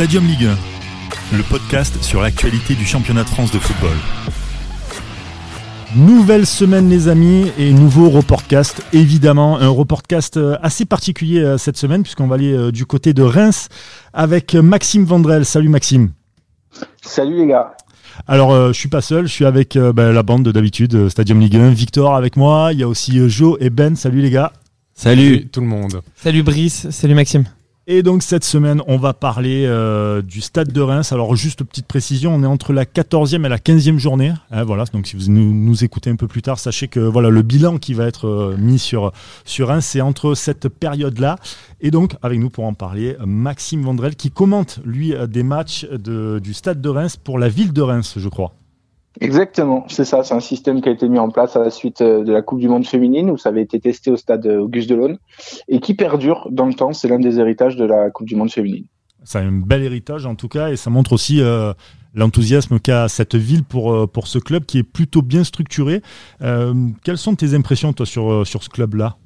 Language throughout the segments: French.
Stadium Ligue 1, le podcast sur l'actualité du championnat de France de football. Nouvelle semaine les amis et nouveau reportcast évidemment un reportcast euh, assez particulier euh, cette semaine puisqu'on va aller euh, du côté de Reims avec Maxime Vandrel. Salut Maxime. Salut les gars. Alors je suis pas seul, je suis avec ben, la bande d'habitude Stadium Ligue 1, Victor avec moi, il y a aussi Joe et Ben. Salut les gars. Salut tout le monde. Salut Brice, salut Maxime. Et donc cette semaine, on va parler euh, du stade de Reims. Alors juste petite précision, on est entre la 14e et la 15e journée. Hein, voilà, donc si vous nous, écoutez un peu plus tard, sachez que voilà le bilan qui va être euh, mis sur, sur Reims, c'est entre cette période-là. Et donc avec nous pour en parler, Maxime Vandrel qui commente lui des matchs du stade de Reims pour la ville de Reims, je crois. Exactement, c'est ça. C'est un système qui a été mis en place à la suite euh, de la Coupe du Monde féminine où ça avait été testé au stade Auguste Delaune et qui perdure dans le temps. C'est l'un des héritages de la Coupe du Monde féminine. C'est un bel héritage en tout cas et ça montre aussi euh, l'enthousiasme qu'a cette ville pour, euh, pour ce club qui est plutôt bien structuré. quelles sont tes impressions toi sur, sur ce club-là?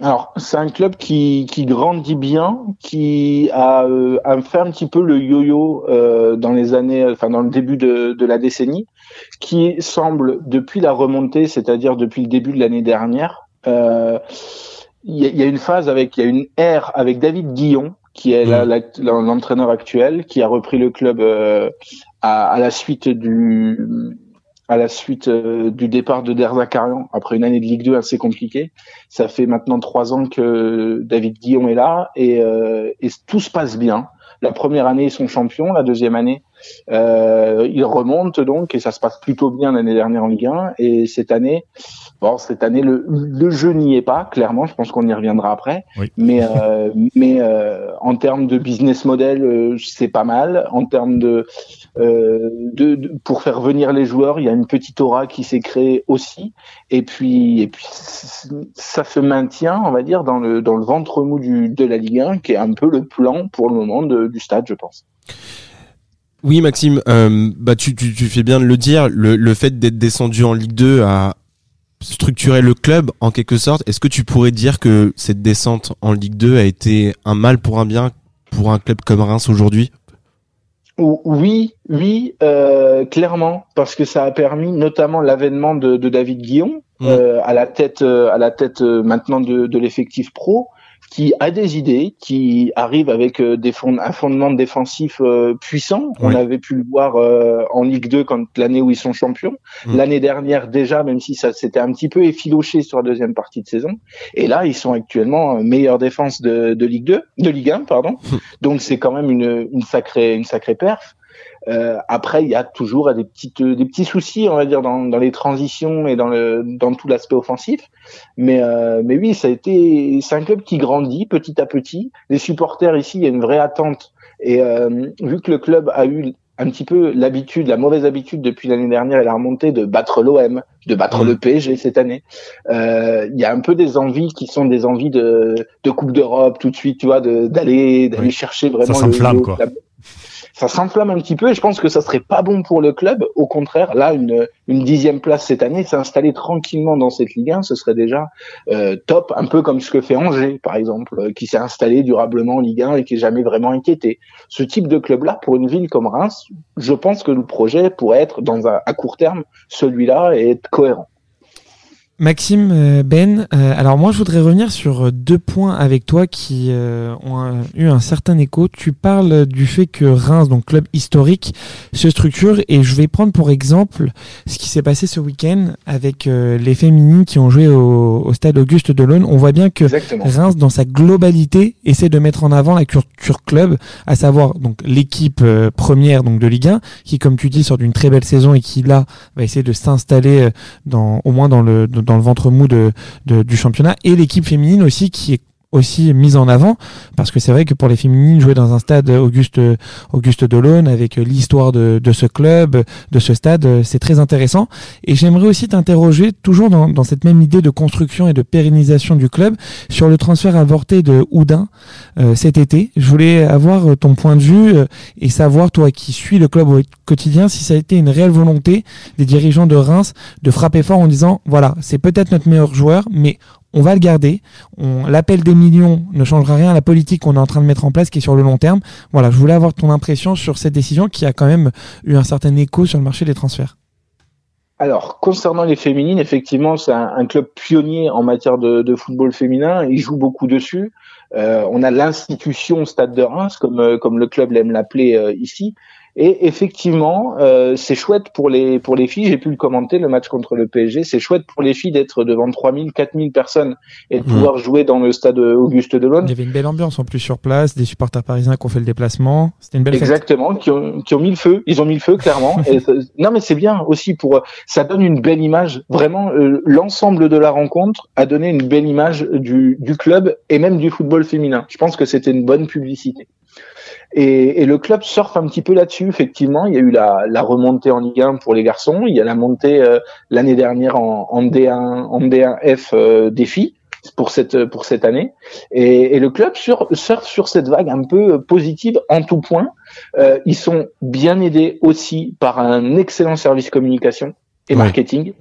Alors, c'est un club qui, qui grandit bien, qui a, euh, fait un petit peu le yo-yo euh, dans les années, enfin dans le début de, de la décennie, qui semble depuis la remontée, c'est-à-dire depuis le début de l'année dernière, euh, il y, a une phase avec, il y a une ère avec David Guillon, qui est l'entraîneur actuel, qui a repris le club euh, à, à la suite du à la suite euh, du départ de Derzakarian après une année de Ligue 2 assez compliquée. Ça fait maintenant trois ans que David Guillon est là et, euh, et tout se passe bien. La première année, ils sont champions. La deuxième année, euh, ils remontent donc et ça se passe plutôt bien l'année dernière en Ligue 1. Et cette année, bon, cette année, le, le jeu n'y est pas, clairement. Je pense qu'on y reviendra après. Mais, euh, mais euh, en termes de business model, euh, c'est pas mal. En termes de, euh, de, de, pour faire venir les joueurs, il y a une petite aura qui s'est créée aussi. Et puis, et puis, ça se maintient, on va dire, dans le dans le ventre mou du, de la Ligue 1, qui est un peu le plan pour le moment de, du stade, je pense. Oui, Maxime, euh, bah tu, tu, tu, fais bien de le dire. Le, le fait d'être descendu en Ligue 2 a structuré le club en quelque sorte. Est-ce que tu pourrais dire que cette descente en Ligue 2 a été un mal pour un bien pour un club comme Reims aujourd'hui? Oui, oui, euh, clairement, parce que ça a permis notamment l'avènement de, de, David Guillon mmh. euh, à la tête, à la tête maintenant de, de l'effectif pro, qui a des idées, qui arrive avec euh, des fond un fondement défensif euh, puissant. On avait pu le voir euh, en Ligue 2 quand l'année où ils sont champions. Mm. L'année dernière déjà, même si ça s'était un petit peu effiloché sur la deuxième partie de saison. Et là, ils sont actuellement meilleure défense de, de Ligue 2, de Ligue 1, pardon. Donc c'est quand même une, une sacrée, une sacrée perf. Euh, après, il y a toujours des petites, des petits soucis, on va dire, dans, dans les transitions et dans le, dans tout l'aspect offensif. Mais, euh, mais oui, ça a été, c'est un club qui grandit petit à petit. Les supporters ici, il y a une vraie attente. Et euh, vu que le club a eu un petit peu l'habitude, la mauvaise habitude depuis l'année dernière et la remontée de battre l'OM, de battre le PSG cette année. Euh, il y a un peu des envies qui sont des envies de, de Coupe d'Europe tout de suite, tu vois, d'aller d'aller chercher vraiment ça le, quoi ça s'enflamme un petit peu et je pense que ça serait pas bon pour le club. Au contraire, là, une, une dixième place cette année, s'installer tranquillement dans cette Ligue 1, ce serait déjà euh, top, un peu comme ce que fait Angers, par exemple, euh, qui s'est installé durablement en Ligue 1 et qui est jamais vraiment inquiété. Ce type de club-là, pour une ville comme Reims, je pense que le projet pourrait être dans un, à court terme celui-là et être cohérent. Maxime, euh, Ben, euh, alors moi je voudrais revenir sur euh, deux points avec toi qui ont eu un certain écho. Tu parles du fait que Reims, donc club historique, se structure et je vais prendre pour exemple ce qui s'est passé ce week-end avec les féminines qui ont joué au, stade Auguste Delaune. On voit bien que Reims, dans sa globalité, essaie de mettre en avant la culture club, à savoir donc l'équipe première donc de Ligue 1, qui comme tu dis sort d'une très belle saison et qui là va essayer de s'installer dans au moins dans le dans dans le ventre mou du championnat. Et l'équipe féminine aussi qui est aussi mise en avant parce que c'est vrai que pour les féminines jouer dans un stade Auguste Auguste Delaune avec l'histoire de, de, ce club de ce stade c'est très intéressant. Et j'aimerais aussi t'interroger toujours dans, dans, cette même idée de construction et de pérennisation du club sur le transfert avorté de Houdin euh, cet été. Je voulais avoir ton point de vue euh, et savoir toi qui suis le club au quotidien si ça a été une réelle volonté des dirigeants de Reims de frapper fort en disant voilà c'est peut-être notre meilleur joueur mais on va le garder. L'appel des millions ne changera rien à la politique qu'on est en train de mettre en place, qui est sur le long terme. Voilà, je voulais avoir ton impression sur cette décision qui a quand même eu un certain écho sur le marché des transferts. Alors, concernant les féminines, effectivement, c'est un, club pionnier en matière de, football féminin. Il joue beaucoup dessus. Euh, on a l'institution Stade de Reims, comme, euh, comme le club l'aime l'appeler euh, ici, et effectivement, euh, c'est chouette pour les pour les filles. J'ai pu le commenter le match contre le PSG. C'est chouette pour les filles d'être devant 3000, 4000 personnes et de mmh. pouvoir jouer dans le stade Auguste Delon. Il y avait une belle ambiance en plus sur place, des supporters parisiens qui ont fait le déplacement. C'était une belle Exactement, qui ont qui ont mis le feu. Ils ont mis le feu clairement. et non mais c'est bien aussi pour ça donne une belle image. Vraiment, euh, l'ensemble de la rencontre a donné une belle image du du club et même du football féminin. Je pense que c'était une bonne publicité. Et, et, le club surfe un petit peu là-dessus, effectivement. Il y a eu la, la, remontée en Ligue 1 pour les garçons. Il y a la montée euh, l'année dernière en, en, D1, en D1F euh, des filles pour cette pour cette année. Et, et le club sur, surfe sur cette vague un peu positive en tout point. Euh, ils sont bien aidés aussi par un excellent service communication et marketing,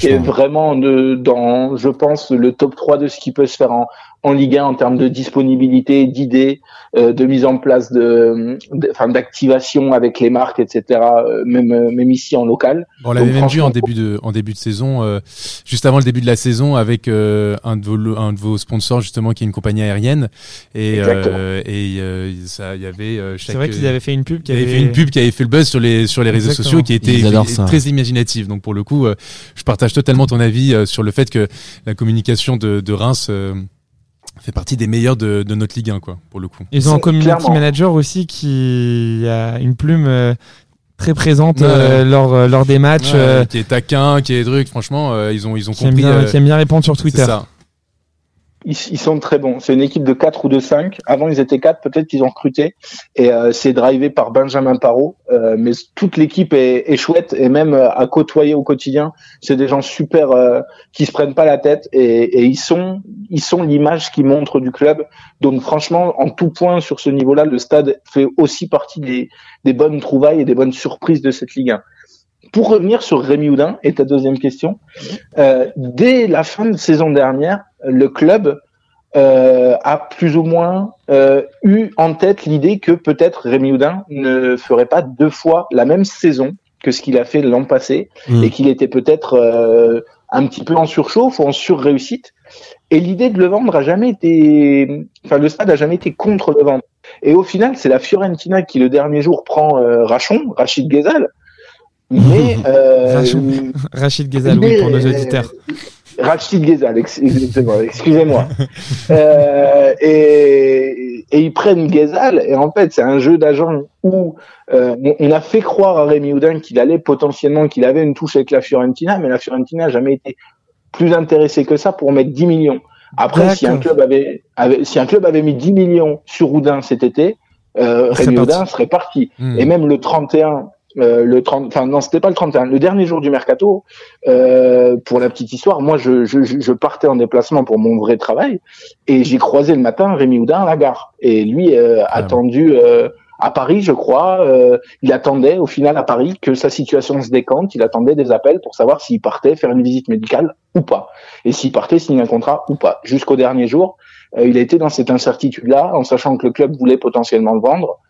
qui est vraiment de, dans, je pense, le top 3 de ce qui peut se faire en, en Ligue 1 en termes de disponibilité, d'idées, euh, de mise en place de, enfin d'activation avec les marques, etc. Euh, même euh, même ici en local. Bon, on l'avait même vu en début de en début de saison, euh, juste avant le début de la saison, avec un de vos un de vos sponsors justement qui est une compagnie aérienne et et ça il y avait. C'est vrai qu'ils avaient fait une pub qui avait... fait une pub qui avait fait le buzz sur les sur les réseaux sociaux qui était très imaginative. Donc pour le coup, je partage totalement ton avis sur le fait que la communication de, de Reims fait partie des meilleurs de, de, notre Ligue 1, quoi, pour le coup. Ils ont un community manager aussi qui a une plume euh, très présente euh, lors, euh, lors des matchs. qui est taquin, qui est truc, franchement, ils ont, ils ont qui compris. Aime bien, qui aime bien répondre sur Twitter. Ça ils, sont très bons. C'est une équipe de 4 ou de 5. Avant, ils étaient 4, peut-être qu'ils ont recruté. Et euh, c'est drivé par Benjamin Parot. Euh, mais toute l'équipe est, est, chouette. Et même euh, à côtoyer au quotidien, c'est des gens super euh, qui se prennent pas la tête. Et, et ils sont ils sont l'image qui montre du club. Donc franchement, en tout point sur ce niveau-là, le stade fait aussi partie des, des bonnes trouvailles et des bonnes surprises de cette Ligue 1 pour revenir sur Rémi Houdin et ta deuxième question, euh, dès la fin de saison dernière, le club euh, a plus ou moins euh, eu en tête l'idée que peut-être Rémi Houdin ne ferait pas deux fois la même saison que ce qu'il a fait l'an passé mmh. et qu'il était peut-être euh, un petit peu en surchauffe ou en surréussite. Et l'idée de le vendre a jamais été, enfin le stade a jamais été contre le vendre. Et au final, c'est la Fiorentina qui le dernier jour prend euh, Rachon, Rachid Ghezal, mais euh, Rachid Ghezal, oui, pour nos auditeurs. Rachid Ghezal, excusez-moi. euh, et, et, ils prennent Ghezal, et en fait, c'est un jeu d'agent où euh, on a fait croire à Rémi Houdin qu'il allait potentiellement, qu'il avait une touche avec la Fiorentina, mais la Fiorentina n'a jamais été plus intéressée que ça pour mettre 10 millions. Après, si un club avait, avait, si un club avait mis 10 millions sur Houdin cet été, euh, Rémi Houdin serait parti. Hmm. Et même le 31, euh, le 30, enfin non, c'était pas le 31, le dernier jour du mercato. Euh, pour la petite histoire, moi, je, je, je, partais en déplacement pour mon vrai travail et j'ai croisé le matin Rémi Houdin à la gare. Et lui, euh, ah attendu euh, à Paris, je crois, euh, il attendait au final à Paris que sa situation se décante. Il attendait des appels pour savoir s'il partait faire une visite médicale ou pas, et s'il partait signer un contrat ou pas. Jusqu'au dernier jour, il a été dans cette incertitude-là, en sachant que le club voulait potentiellement le vendre.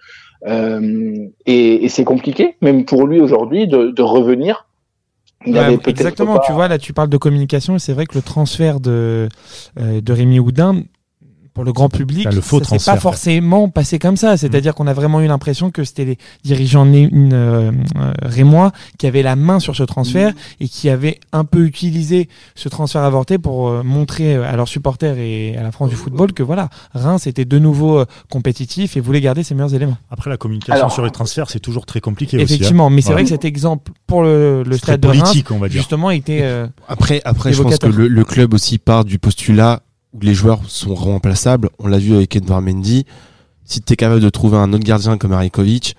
Euh, et, et c'est compliqué, même pour lui aujourd'hui, de, de revenir. Exactement, tu vois, là tu parles de communication et c'est vrai que le transfert de, euh, de Rémi Houdin, pour le grand public, le faux ça s'est pas forcément passé comme ça. C'est-à-dire qu'on a vraiment eu l'impression que c'était les dirigeants une, euh, euh, rémois qui avaient la main sur ce transfert mm. et qui avaient un peu utilisé ce transfert avorté pour euh, montrer à leurs supporters et à la France du football que voilà, Reims était de nouveau euh, compétitif et voulait garder ses meilleurs éléments. Après, la communication sur les transferts, c'est toujours très compliqué. Effectivement, aussi, hein. mais c'est vrai que cet exemple pour le, le stade de Reims, on va dire. justement, était. après, après, je pense que le, le club aussi part du postulat où les joueurs sont remplaçables. On l'a vu avec Edouard Mendy. Si tu es capable de trouver un autre gardien comme Arikovic,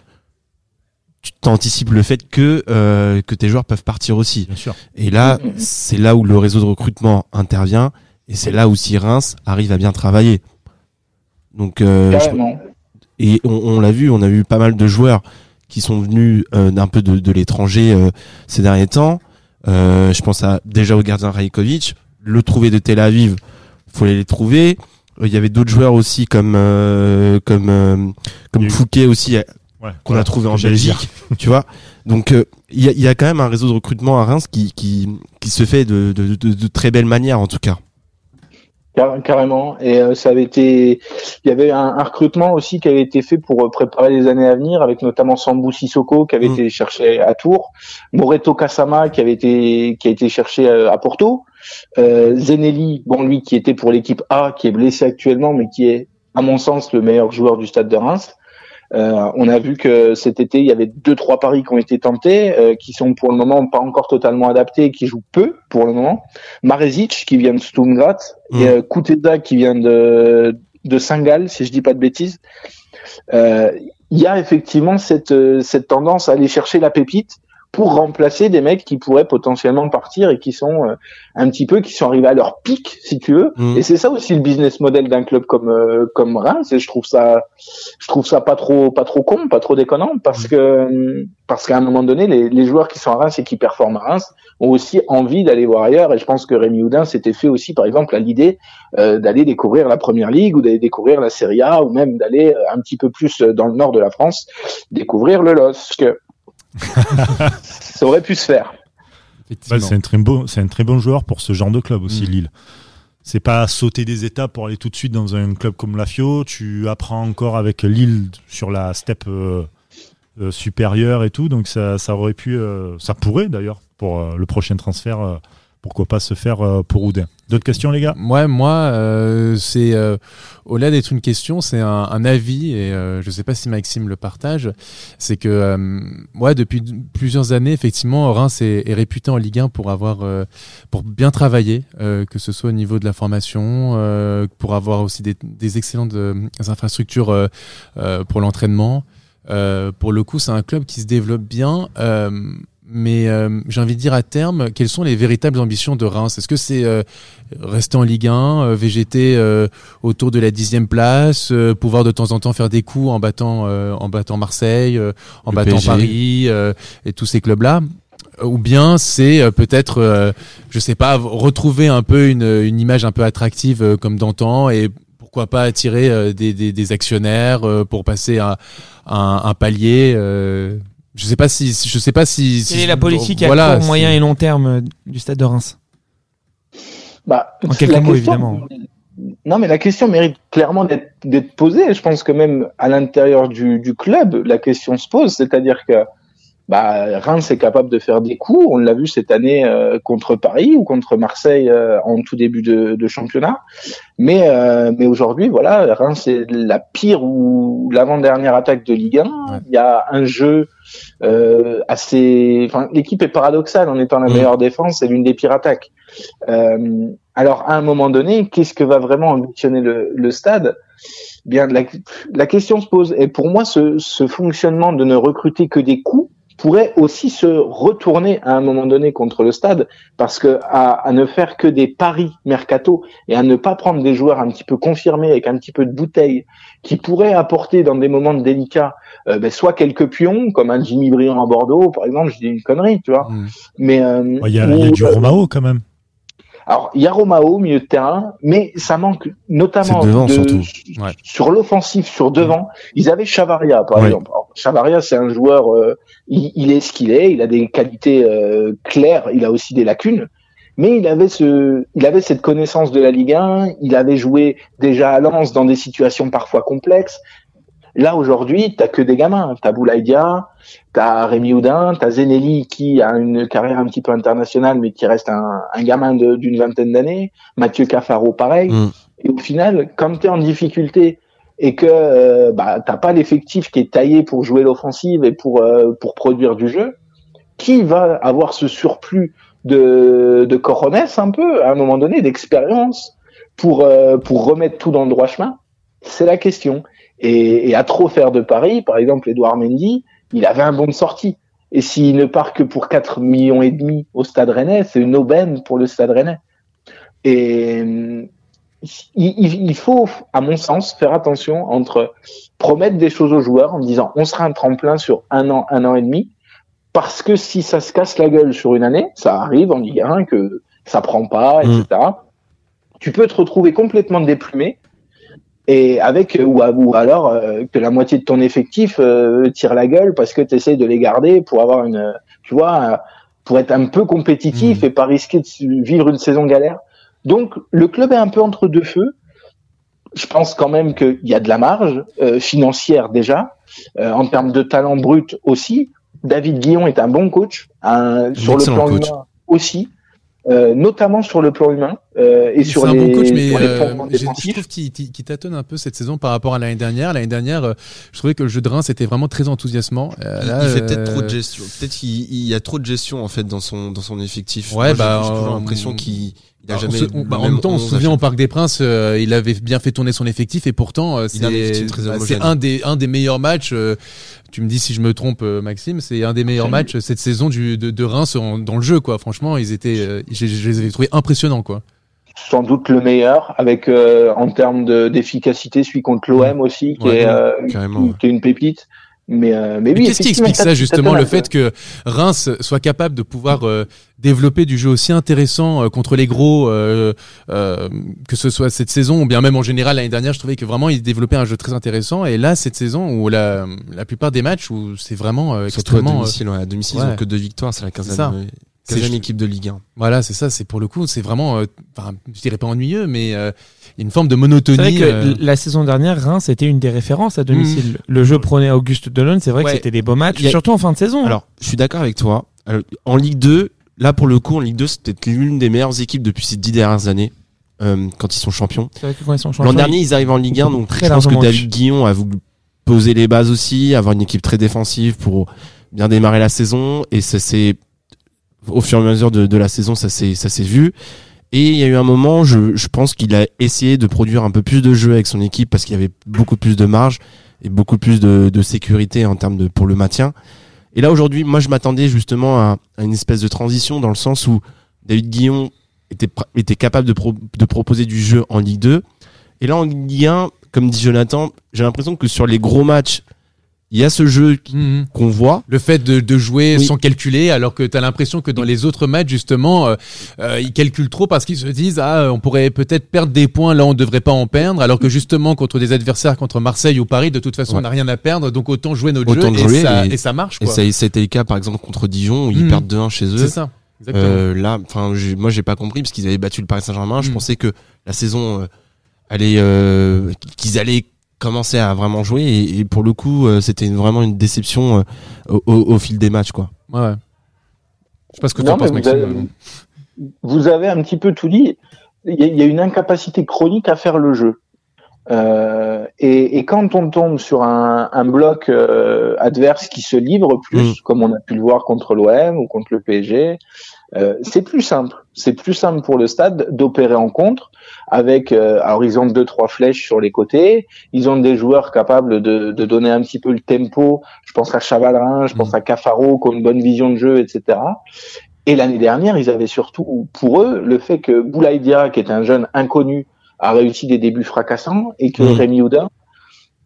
tu t'anticipes le fait que euh, que tes joueurs peuvent partir aussi. Bien sûr. Et là, c'est là où le réseau de recrutement intervient et c'est là où si Reims arrive à bien travailler. Donc euh, et on, l'a vu, on a vu pas mal de joueurs qui sont venus euh, d'un peu de, de l'étranger euh, ces derniers temps. Euh, je pense à déjà au gardien Rajkovic, le trouver de Tel Aviv faut aller les trouver. Il y avait d'autres joueurs aussi comme comme comme Fouquet aussi qu'on a trouvé en Belgique, tu vois. Donc il y a, y, a, quand même un réseau de recrutement à Reims qui qui qui se fait de de, de, de très belle manière en tout cas. Carrément. Et euh, ça avait été, il y avait un, recrutement aussi qui avait été fait pour euh, préparer les années à venir, avec notamment Sambou Sissoko qui avait mm. été cherché à Tours, Moreto Kasama qui avait été qui a été cherché euh, à Porto, euh, Zenelli, bon lui qui était pour l'équipe A, qui est blessé actuellement, mais qui est à mon sens le meilleur joueur du Stade de Reims. Euh, on a vu que cet été, il y avait deux trois paris qui ont été tentés, euh, qui sont pour le moment pas encore totalement adaptés, qui jouent peu pour le moment. Marezic qui vient de Stumgrat et mmh. euh, Kuteza qui vient de de Saint-Gall, si je dis pas de bêtises. Il y a effectivement cette cette tendance à aller chercher la pépite pour remplacer des mecs qui pourraient potentiellement partir et qui sont euh, un petit peu qui sont arrivés à leur pic si tu veux mmh. et c'est ça aussi le business model d'un club comme euh, comme Reims et je trouve ça je trouve ça pas trop pas trop con pas trop déconnant parce mmh. que parce qu'à un moment donné les, les, joueurs qui sont à Reims et qui performent à Reims ont aussi envie d'aller voir ailleurs et je pense que Rémi Houdin s'était fait aussi par exemple à l'idée euh, d'aller découvrir la première ligue ou d'aller découvrir la Serie A ou même d'aller un petit peu plus dans le nord de la France découvrir le LOSC ça aurait pu se faire. c'est un très bon, c'est un très bon joueur pour ce genre de club aussi, mm. Lille. C'est pas sauter des étapes pour aller tout de suite dans un club comme la Fio. Tu apprends encore avec Lille sur la step euh, euh, supérieure et tout, donc ça, ça aurait pu, euh, ça pourrait d'ailleurs pour le prochain transfert pourquoi pas se faire euh, pour Oudin. D'autres questions, les gars? Ouais, moi, euh, c'est euh, au-delà d'être une question, c'est un, avis et je ne sais pas si Maxime le partage. C'est que, ouais, depuis plusieurs années, effectivement, Reims est, réputé en Ligue 1 pour avoir, pour bien travailler, que ce soit au niveau de la formation, pour avoir aussi des, des excellentes infrastructures pour l'entraînement. pour le coup, c'est un club qui se développe bien mais euh, j'ai envie de dire à terme, quelles sont les véritables ambitions de Reims? Est-ce que c'est euh, rester en Ligue 1, euh, végéter autour de la dixième place, pouvoir de temps en temps faire des coups en battant, en battant Marseille, en battant Paris et tous ces clubs-là? Ou bien c'est peut-être, je sais pas, retrouver un peu une, une image un peu attractive comme d'antan et pourquoi pas attirer des, des, des, actionnaires pour passer à, un palier je sais pas si, je sais pas si. Quelle est la politique à court, moyen et long terme euh, du Stade de Reims? Bah, En quelques mots, évidemment. Non, mais la question mérite clairement d'être posée. Je pense que même à l'intérieur du, du, club, la question se pose. C'est-à-dire que bah, Reims est capable de faire des coups. On l'a vu cette année euh, contre Paris ou contre Marseille euh, en tout début de, de championnat. Mais, euh, mais aujourd'hui, voilà, Reims est la pire ou l'avant-dernière attaque de Ligue 1. Il y a un jeu assez. Enfin, l'équipe est paradoxale en étant la meilleure défense et l'une des pires attaques. alors, à un moment donné, qu'est-ce que va vraiment ambitionner le, le stade? Bien, la, la, question se pose. Et pour moi, ce, ce fonctionnement de ne recruter que des coups pourrait aussi se retourner à un moment donné contre le stade parce que à, ne faire que des paris mercato et à ne pas prendre des joueurs un petit peu confirmés avec un petit peu de bouteille qui pourraient apporter dans des moments délicats euh, ben, soit quelques pions comme un Jimmy Briand à Bordeaux par exemple je dis une connerie tu vois mmh. mais euh, il y, a, y a du euh, Romao quand même alors, il y a Romao, milieu de terrain, mais ça manque notamment de, sur l'offensif, sur devant. Ils avaient Chavaria, par exemple. Chavaria, c'est un joueur, euh, il, est ce qu'il est, il a des qualités euh, claires, il a aussi des lacunes, mais il avait ce, il avait cette connaissance de la Ligue 1, il avait joué déjà à Lens dans des situations parfois complexes, Là, aujourd'hui, t'as que des gamins. T'as Boulaïdia, t'as Rémi Houdin, t'as Zenelli qui a une carrière un petit peu internationale, mais qui reste un, un gamin d'une vingtaine d'années. Mathieu Cafaro, pareil. Mm. Et au final, comme t'es en difficulté et que euh, bah, t'as pas l'effectif qui est taillé pour jouer l'offensive et pour euh, pour produire du jeu, qui va avoir ce surplus de de coronesse un peu à un moment donné d'expérience pour euh, pour remettre tout dans le droit chemin? C'est la question. Et, et, à trop faire de paris, par exemple, Edouard Mendy, il avait un bon de sortie. Et s'il ne part que pour 4 millions et demi au Stade Rennais, c'est une aubaine pour le Stade Rennais. Et il, il, faut, à mon sens, faire attention entre promettre des choses aux joueurs en disant on sera un tremplin sur un an, un an et demi, parce que si ça se casse la gueule sur une année, ça arrive en Ligue 1 que ça prend pas, etc. tu peux te retrouver complètement déplumé et avec ou, ou alors euh, que la moitié de ton effectif euh, tire la gueule parce que tu essaies de les garder pour avoir une tu vois pour être un peu compétitif mmh. et pas risquer de vivre une saison galère. Donc le club est un peu entre deux feux. Je pense quand même qu'il y a de la marge euh, financière déjà, en termes de talent brut aussi. David Guillon est un bon coach, un, sur le plan humain aussi. Euh, notamment sur le plan humain euh, et sur les, un bon coach, mais euh, je, trouve qu'il tâtonne un peu cette saison par rapport à l'année dernière. L'année dernière, euh, je trouvais que le jeu de Reims était vraiment très enthousiasmant. Là, il, fait peut-être trop de gestion. Peut-être qu'il y a trop de gestion en fait dans son dans son effectif. Ouais, bah, j'ai toujours l'impression qu'il il a jamais, bah, en même temps, on se souvient au Parc des Princes, euh, il avait bien fait tourner son effectif et pourtant euh, c'est bah, un des un des meilleurs matchs. Euh, tu me dis si je me trompe, Maxime, c'est un des meilleurs matchs cette saison du, de, de Reims dans le jeu quoi. Franchement, ils étaient, je, les avais trouvés impressionnants quoi. Sans doute le meilleur avec en termes d'efficacité, celui contre l'OM aussi, qui, est, qui est une pépite. Mais, euh, mais, oui, qu'est-ce qui explique ça justement, le fait que Reims soit capable de pouvoir euh, développer du jeu aussi intéressant euh, contre les gros, euh, que ce soit cette saison ou bien même en général l'année dernière, je trouvais que vraiment il développait un jeu très intéressant. Et là, cette saison où la, la plupart des matchs où c'est vraiment extrêmement à domicile, à domicile ils ont que deux victoires, c'est la 15 c'est une équipe de Ligue 1. Voilà, c'est ça. C'est pour le coup, c'est vraiment, euh, je dirais pas ennuyeux, mais euh, une forme de monotonie. C'est vrai que euh. la saison dernière, Reims c'était une des références à domicile. Mmh. Le jeu prenait Auguste Delon. C'est vrai que c'était des beaux matchs, surtout en fin de saison. Alors, je suis d'accord avec toi. en Ligue 2, là pour le coup, en Ligue 2, c'était l'une des meilleures équipes depuis ces dix dernières années. quand ils sont champions. L'an dernier, ils arrivent en Ligue 1, donc très je pense que David Guillon a voulu poser les bases aussi, avoir une équipe très défensive pour bien démarrer la saison, et ça s'est au fur et à mesure de, de la saison, ça s'est ça s'est vu. Et il y a eu un moment, je, pense qu'il a essayé de produire un peu plus de jeu avec son équipe parce qu'il y avait beaucoup plus de marge et beaucoup plus de, sécurité en termes de pour le maintien. Et là aujourd'hui, moi je m'attendais justement à, une espèce de transition dans le sens où David Guillon était était capable de, de proposer du jeu en Ligue 2. Et là en Ligue 1, comme dit Jonathan, j'ai l'impression que sur les gros matchs il y a ce jeu mhm. qu'on voit. Le fait de, de jouer sans calculer, alors que tu as l'impression que dans les autres matchs, justement, euh, euh, ils calculent trop parce qu'ils se disent ah on pourrait peut-être perdre des points là on ne devrait pas en perdre, alors que justement contre des adversaires contre Marseille ou Paris, de toute façon on n'a rien à perdre, donc autant jouer notre jeu et, ça, et, ça marche. Quoi. Et ça, a été le cas par exemple contre Dijon où ils perdent 2-1 chez eux. C'est ça. Euh, là, enfin moi j'ai pas compris parce qu'ils avaient battu le Paris Saint-Germain. Je pensais que la saison euh, allait, qu'ils allaient commencé à vraiment jouer et, pour le coup euh, c'était vraiment une déception euh, au, fil des matchs quoi. Ouais. Je sais pas ce que tu penses vous avez, vous avez un petit peu tout dit. Il y, a une incapacité chronique à faire le jeu. Euh, et, et, quand on tombe sur un, un bloc euh, adverse qui se livre plus, mm. comme on a pu le voir contre l'OM ou contre le PSG, euh, c'est plus simple. C'est plus simple pour le stade d'opérer en contre avec, euh, alors ils ont deux trois flèches sur les côtés, ils ont des joueurs capables de, de donner un petit peu le tempo. Je pense à Chavalerin, je pense mm. à Cafaro qui ont une bonne vision de jeu, etc. Et l'année dernière, ils avaient surtout pour eux le fait que Boulaïdia, qui est un jeune inconnu, a réussi des débuts fracassants et que mmh. Rémi Houdin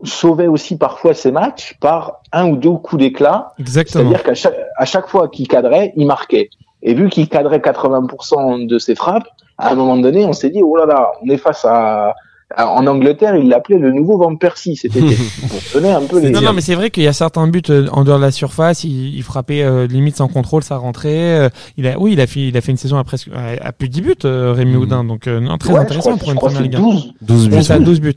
sauvait aussi parfois ses matchs par un ou deux coups d'éclat. C'est-à-dire qu'à chaque, à chaque fois qu'il cadrait, il marquait. Et vu qu'il cadrait 80% de ses frappes, à un moment donné, on s'est dit, oh là là, on est face à, en Angleterre, il l'appelait le nouveau Van Persie C'était un peu Non, non, mais c'est vrai qu'il y a certains buts euh, en dehors de la surface. Il, il frappait euh, limite sans contrôle, ça rentrait. Euh, il a, oui, il a fait, il a fait une saison à presque à, plus de 10 buts, Rémi mmh. Houdin. Donc non, très intéressant pour une première ligue. 12, 12 buts. 12 buts.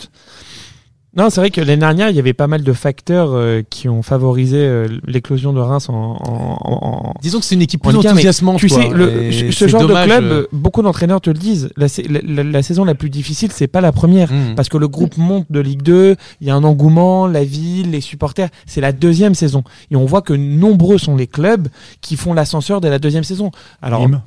Non, c'est vrai que l'année dernière, il y avait pas mal de facteurs euh, qui ont favorisé euh, l'éclosion de Reims en, en, en, Disons que c'est une équipe plus enthousiasmante. Tu sais, le, ce genre de club, euh, beaucoup d'entraîneurs te le disent. La, la, la, saison la plus difficile, c'est pas la première, mmh. parce que le groupe monte de Ligue 2, il y a un engouement, la ville, les supporters. C'est la deuxième saison, et on voit que nombreux sont les clubs qui font l'ascenseur de la deuxième saison. Alors, Nîmes,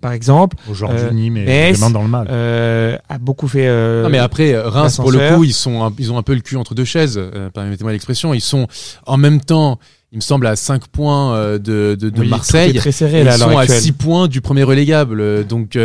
par exemple. Aujourd'hui, euh, Nîmes est dans le mal. Euh, a beaucoup fait. Euh, non, mais après, Reims, pour le coup, ils sont, ils ont un peu le cul entre deux chaises. Euh, permettez-moi l'expression. Ils sont en même temps. Il me semble à 5 points de, de, de Marseille. Très serré, ils là, sont à 6 points du premier relégable. Donc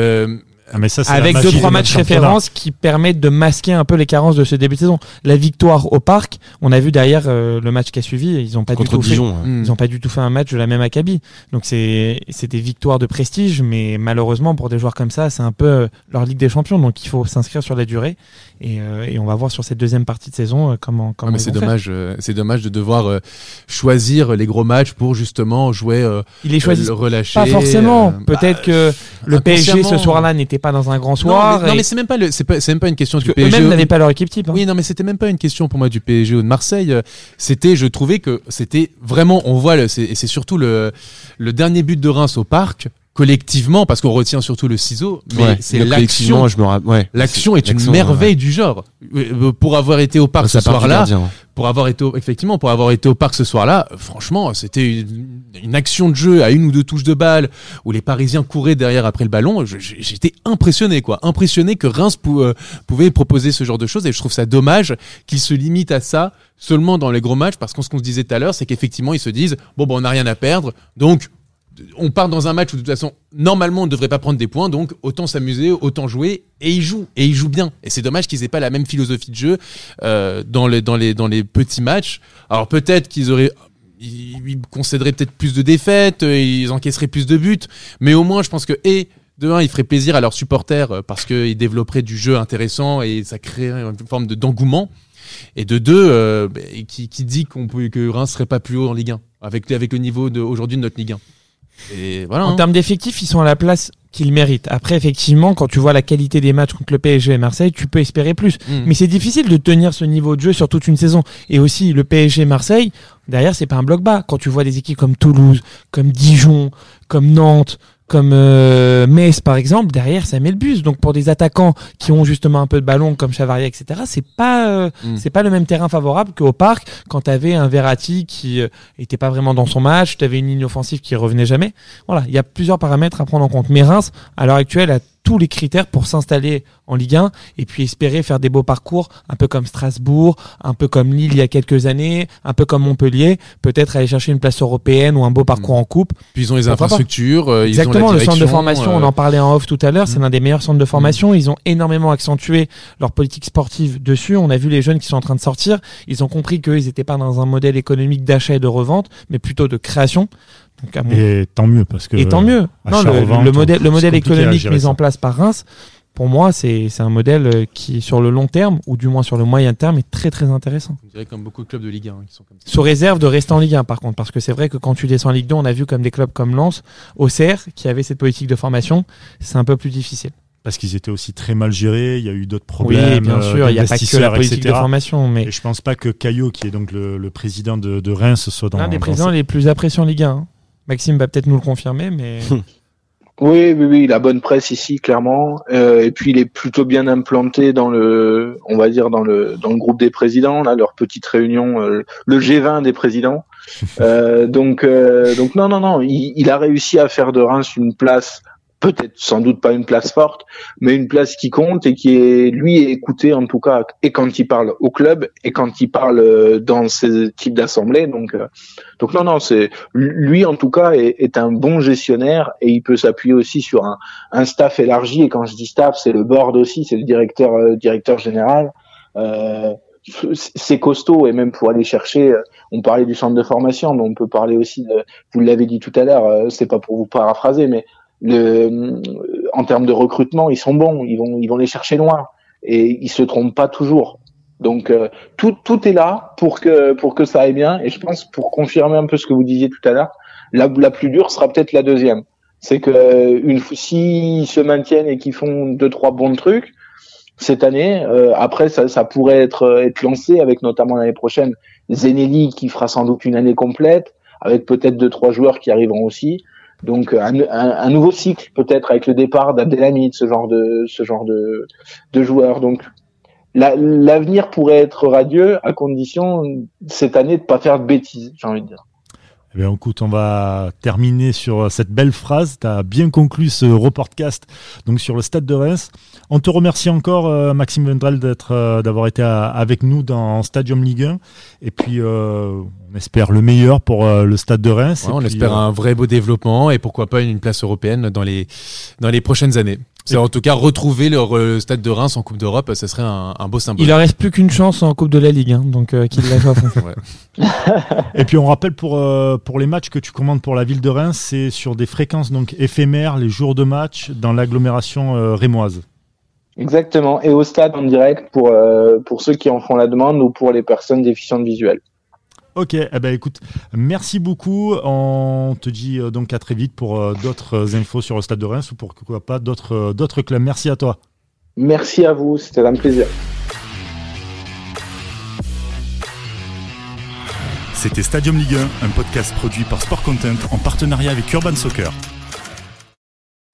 ah, mais ça, avec deux trois matchs références qui permettent de masquer un peu les carences de ce début de saison. La victoire au parc, on a vu derrière euh, le match qui a suivi, ils ont pas du tout fait, ils ont pas du tout fait un match de la même acabit. Donc c'est c'est des victoires de prestige, mais malheureusement pour des joueurs comme ça, c'est un peu euh, leur Ligue des Champions, donc il faut s'inscrire sur la durée. Et, euh, et, on va voir sur cette deuxième partie de saison euh, comment comment. mais c'est dommage, euh, c'est dommage de devoir choisir les gros matchs pour justement jouer. Il est choisi. relâcher. Pas forcément. Peut-être que le PSG ce soir-là n'était pas dans un grand soir. Non, mais, c'est même pas c'est pas c'est même pas une question du PSG. Eux-mêmes n'avaient pas leur équipe type. Hein. Oui, non, mais c'était même pas une question pour moi du PSG ou de Marseille. C'était, je trouvais que c'était vraiment, on voit, et c'est surtout le le dernier but de Reims au Parc collectivement, parce qu'on retient surtout le ciseau, mais c'est l'action. Je me ouais, l'action est, une merveille du genre. Euh, pour avoir été au parc ce soir-là, pour avoir été effectivement pour avoir été au parc ce soir-là, franchement, c'était une, action de jeu à une ou deux touches de balle où les Parisiens couraient derrière après le ballon. J'étais impressionné, quoi, impressionné que Reims euh, pouvait proposer ce genre de choses, et je trouve ça dommage qu'ils se limitent à ça seulement dans les gros matchs, parce qu'on ce qu'on se disait tout à l'heure, c'est qu'effectivement ils se disent bon, bon, on n'a rien à perdre, donc on part dans un match où de toute façon normalement on ne devrait pas prendre des points donc autant s'amuser autant jouer et ils jouent et ils jouent bien. Et c'est dommage qu'ils aient pas la même philosophie de jeu euh, dans les dans les dans les petits matchs. Alors peut-être qu'ils auraient ils concéderaient peut-être plus de défaites euh, ils encaisseraient plus de buts mais au moins je pense que et de un, ils feraient plaisir à leurs supporters euh, parce qu'ils développeraient du jeu intéressant et ça créerait une forme de d'engouement. Et de deux, bah, qui, dit qu'on peut que Reims serait pas plus haut en Ligue 1 avec avec le niveau d'aujourd'hui de notre Ligue 1 en hein. termes d'effectifs, ils sont à la place qu'ils méritent. Après, effectivement, quand tu vois la qualité des matchs contre le PSG et Marseille, tu peux espérer plus. Mm. Mais c'est difficile de tenir ce niveau de jeu sur toute une saison. Et aussi, le PSG Marseille, derrière, c'est pas un bloc bas. Quand tu vois des équipes comme Toulouse, comme Dijon, comme Nantes, comme euh, Metz par exemple, derrière ça met le bus. Donc pour des attaquants qui ont justement un peu de ballon comme Chavaria, etc., c'est pas euh, mm. c'est pas le même terrain favorable qu'au parc quand tu avais un Verratti qui euh, était pas vraiment dans son match, tu avais une ligne offensive qui revenait jamais. Voilà, il y a plusieurs paramètres à prendre en compte. Mais Reims, à l'heure actuelle, a tous les critères pour s'installer en Ligue 1 et puis espérer faire des beaux parcours, un peu comme Strasbourg, un peu comme Lille il y a quelques années, un peu comme Montpellier, peut-être aller chercher une place européenne ou un beau parcours mm. en coupe. Puis ils ont les infrastructures, euh, Exactement, le centre de formation, on en euh, parlait en off tout à l'heure, c'est mm. l'un des meilleurs centres de formation, ils ont énormément accentué leur politique sportive dessus, on a vu les jeunes qui sont en train de sortir, ils ont compris qu'ils n'étaient pas dans un modèle économique d'achat et de revente, mais plutôt de création et tant mieux parce que. Et tant mieux. Non, le, modèle, le modèle économique mis en place par Reims, pour moi, c'est un modèle euh, qui, sur le long terme, ou du moins sur le moyen terme, est très très intéressant. On dirait comme beaucoup de clubs de Ligue 1 qui sont comme ça. Sous réserve de rester en Ligue 1, par contre, parce que c'est vrai que quand tu descends en Ligue 2, on a vu comme des clubs comme Lens, Auxerre, qui avaient cette politique de formation, c'est un peu plus difficile. Parce qu'ils étaient aussi très mal gérés, il y a eu d'autres problèmes. Oui, bien sûr, il n'y a pas que la politique de formation. Mais... Et je pense pas que Caillot, qui est donc le, président de, de, Reims, soit dans. Un des présidents les plus appréciés en Ligue 1. Maxime va peut-être nous le confirmer, mais. Oui, oui, oui, la bonne presse ici, clairement. Euh, et puis il est plutôt bien implanté dans le, on va dire dans le dans le groupe des présidents, là, leur petite réunion, euh, le G20 des présidents. Euh, donc, donc non, non, non, il, il, a réussi à faire de Reims une place peut-être sans doute pas une place forte, mais une place qui compte et qui est lui écouté en tout cas et quand il parle au club et quand il parle euh, dans ces types d'assemblées. Donc euh, donc non non c'est lui en tout cas est, est, un bon gestionnaire et il peut s'appuyer aussi sur un, un, staff élargi et quand je dis staff c'est le board aussi c'est le directeur euh, directeur général. Euh, c'est costaud et même pour aller chercher, on parlait du centre de formation, mais on peut parler aussi de, vous l'avez dit tout à l'heure, c'est pas pour vous paraphraser, mais le, en termes de recrutement, ils sont bons, ils vont, ils vont les chercher loin et ils se trompent pas toujours. Donc euh, tout, tout est là pour que pour que ça aille bien et je pense pour confirmer un peu ce que vous disiez tout à l'heure, la, la plus dure sera peut-être la deuxième. C'est que une s'ils se maintiennent et qu'ils font deux trois bons trucs cette année, euh, après ça, ça pourrait être être lancé avec notamment l'année prochaine Zenelli qui fera sans doute une année complète avec peut-être deux trois joueurs qui arriveront aussi. Donc un, un, nouveau cycle peut-être avec le départ d'Abdelhamid, ce genre de ce genre de, de joueur. Donc l'avenir pourrait être radieux à condition cette année de pas faire de bêtises, j'ai envie de dire. Eh bien, écoute, on va terminer sur cette belle phrase. Tu as bien conclu ce reportcast donc sur le stade de Reims. On te remercie encore, euh, Maxime Vendrel, d'être, euh, d'avoir été avec nous dans Stadium Ligue 1. Et puis, euh, on espère le meilleur pour le stade de Reims. on espère un vrai beau développement et pourquoi pas une place européenne dans les, dans les prochaines années. C'est en tout cas retrouver le, stade de Reims en Coupe d'Europe, ça serait un, beau symbole. Il leur reste plus qu'une chance en Coupe de la Ligue, hein, donc euh, qu'il la joue à fond. Et puis on rappelle pour euh, pour les matchs que tu commandes pour la ville de Reims, c'est sur des fréquences donc éphémères, les jours de match dans l'agglomération euh, rémoise. Exactement, et au stade en direct pour pour ceux qui en font la demande ou pour les personnes déficientes visuelles. Ok, eh ben écoute, merci beaucoup. On te dit euh, donc à très vite pour euh, d'autres infos sur le Stade de Reims ou pourquoi pas d'autres euh, d'autres clubs. Merci à toi. Merci à vous, c'était un plaisir. C'était Stadium Ligue 1, un podcast produit par Sport Content en partenariat avec Urban Soccer.